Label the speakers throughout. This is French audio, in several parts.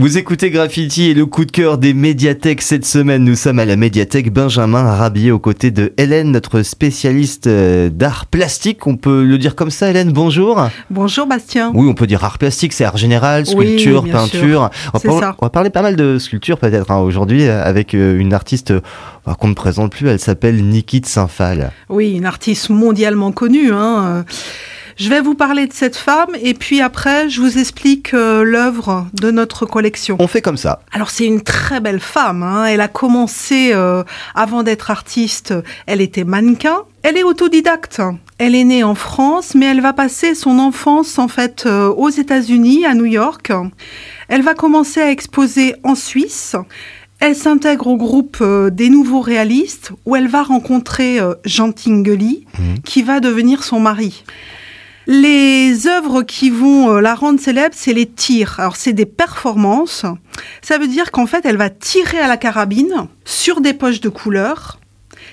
Speaker 1: Vous écoutez Graffiti et le coup de cœur des médiathèques cette semaine. Nous sommes à la médiathèque Benjamin Rabier aux côtés de Hélène, notre spécialiste euh, d'art plastique. On peut le dire comme ça, Hélène, bonjour.
Speaker 2: Bonjour Bastien.
Speaker 1: Oui, on peut dire art plastique, c'est art général, sculpture, peinture. On va, on va, parler pas mal de sculpture peut-être hein, aujourd'hui euh, avec euh, une artiste qu'on ne présente plus. Elle s'appelle Niki de Saint-Phal.
Speaker 2: Oui, une artiste mondialement connue. Hein. Je vais vous parler de cette femme et puis après, je vous explique euh, l'œuvre de notre collection.
Speaker 1: On fait comme ça.
Speaker 2: Alors c'est une très belle femme. Hein. Elle a commencé euh, avant d'être artiste. Elle était mannequin. Elle est autodidacte. Elle est née en France, mais elle va passer son enfance en fait euh, aux États-Unis, à New York. Elle va commencer à exposer en Suisse. Elle s'intègre au groupe des nouveaux réalistes où elle va rencontrer Jean Tinguely, mmh. qui va devenir son mari. Les œuvres qui vont euh, la rendre célèbre, c'est les tirs. Alors, c'est des performances. Ça veut dire qu'en fait, elle va tirer à la carabine sur des poches de couleurs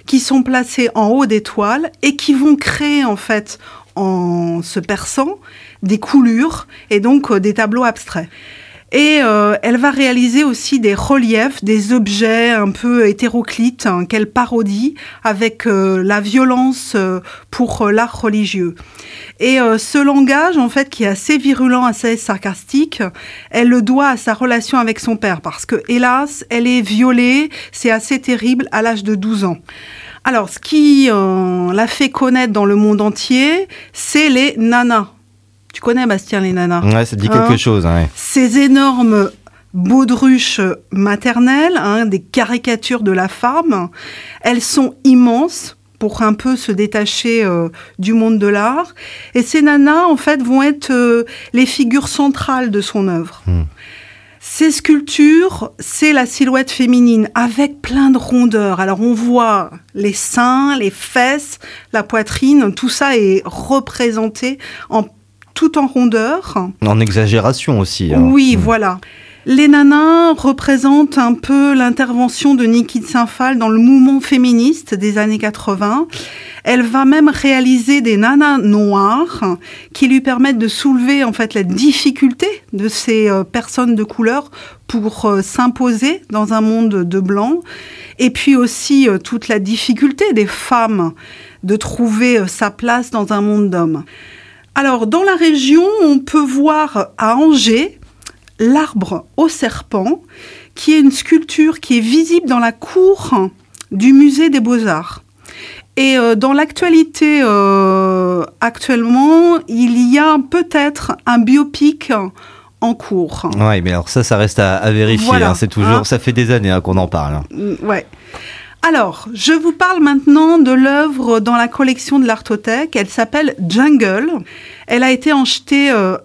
Speaker 2: qui sont placées en haut des toiles et qui vont créer, en fait, en se perçant, des coulures et donc euh, des tableaux abstraits. Et euh, elle va réaliser aussi des reliefs, des objets un peu hétéroclites hein, qu'elle parodie avec la violence pour l'art religieux. Et euh, ce langage, en fait, qui est assez virulent, assez sarcastique, elle le doit à sa relation avec son père, parce que, hélas, elle est violée, c'est assez terrible, à l'âge de 12 ans. Alors, ce qui euh, l'a fait connaître dans le monde entier, c'est les nanas. Tu connais, Bastien, les nanas
Speaker 1: Ouais, ça dit quelque hein chose. Ouais.
Speaker 2: Ces énormes baudruches maternelles, hein, des caricatures de la femme, elles sont immenses, pour un peu se détacher euh, du monde de l'art. Et ces nanas, en fait, vont être euh, les figures centrales de son œuvre. Hmm. Ces sculptures, c'est la silhouette féminine avec plein de rondeurs. Alors on voit les seins, les fesses, la poitrine, tout ça est représenté en tout en rondeur.
Speaker 1: En exagération aussi.
Speaker 2: Hein. Oui, hmm. voilà. Les nanas représentent un peu l'intervention de Niki de Saint-Phal dans le mouvement féministe des années 80. Elle va même réaliser des nanas noires qui lui permettent de soulever en fait la difficulté de ces euh, personnes de couleur pour euh, s'imposer dans un monde de blanc et puis aussi euh, toute la difficulté des femmes de trouver sa place dans un monde d'hommes. Alors dans la région, on peut voir à Angers l'arbre au serpent, qui est une sculpture qui est visible dans la cour du musée des beaux-arts. Et euh, dans l'actualité euh, actuellement, il y a peut-être un biopic en cours.
Speaker 1: Oui, mais alors ça, ça reste à, vérifier. Hein. c'est toujours, hein. ça fait des années hein, qu'on en parle.
Speaker 2: Mm, ouais. Alors, je vous parle maintenant de l'œuvre dans la collection de l'Artothèque. Elle s'appelle Jungle. Elle a été achetée, euh,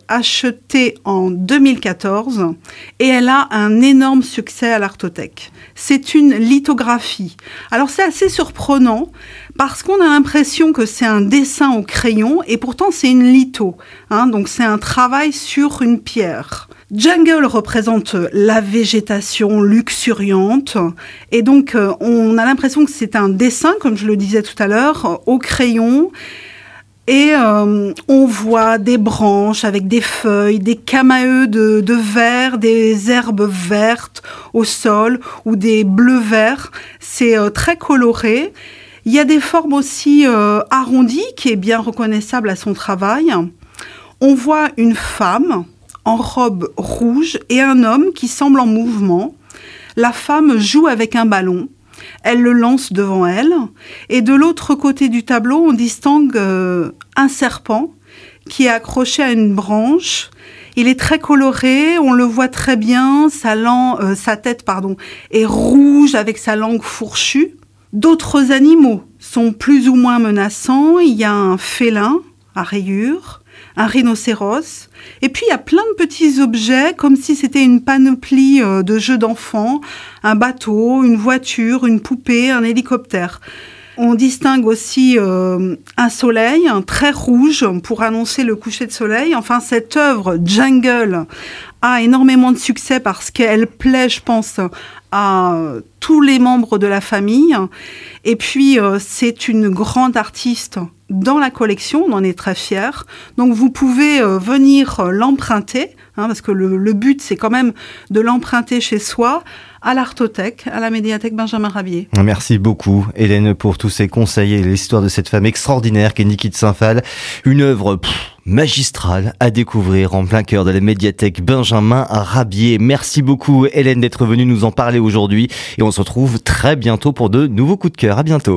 Speaker 2: en 2014 et elle a un énorme succès à l'Artothèque. C'est une lithographie. Alors c'est assez surprenant parce qu'on a l'impression que c'est un dessin au crayon et pourtant c'est une litho. Hein, donc c'est un travail sur une pierre. Jungle représente la végétation luxuriante et donc euh, on a l'impression que c'est un dessin, comme je le disais tout à l'heure, au crayon et euh, on voit des branches avec des feuilles, des camaeux de, de verre, des herbes vertes au sol ou des bleus verts. C'est euh, très coloré. Il y a des formes aussi euh, arrondies qui est bien reconnaissable à son travail. On voit une femme en robe rouge et un homme qui semble en mouvement. La femme joue avec un ballon. Elle le lance devant elle. Et de l'autre côté du tableau, on distingue euh, un serpent qui est accroché à une branche. Il est très coloré, on le voit très bien. Sa, euh, sa tête pardon, est rouge avec sa langue fourchue. D'autres animaux sont plus ou moins menaçants. Il y a un félin à rayures un rhinocéros. Et puis il y a plein de petits objets, comme si c'était une panoplie euh, de jeux d'enfants, un bateau, une voiture, une poupée, un hélicoptère. On distingue aussi euh, un soleil un très rouge pour annoncer le coucher de soleil. Enfin, cette œuvre Jungle a énormément de succès parce qu'elle plaît, je pense, à tous les membres de la famille. Et puis, euh, c'est une grande artiste dans la collection, on en est très fiers. Donc vous pouvez euh, venir l'emprunter hein, parce que le, but, c'est quand même de l'emprunter chez soi à l'Artothèque, à la médiathèque Benjamin Rabier.
Speaker 1: Merci beaucoup, Hélène, pour tous ces conseils et l'histoire de cette femme extraordinaire qu'est Niki de Saint-Phal. Une œuvre magistrale à découvrir en plein cœur de la médiathèque Benjamin Rabier. Merci beaucoup, Hélène, d'être venue nous en parler aujourd'hui et on se retrouve très bientôt pour de nouveaux coups de cœur. À bientôt.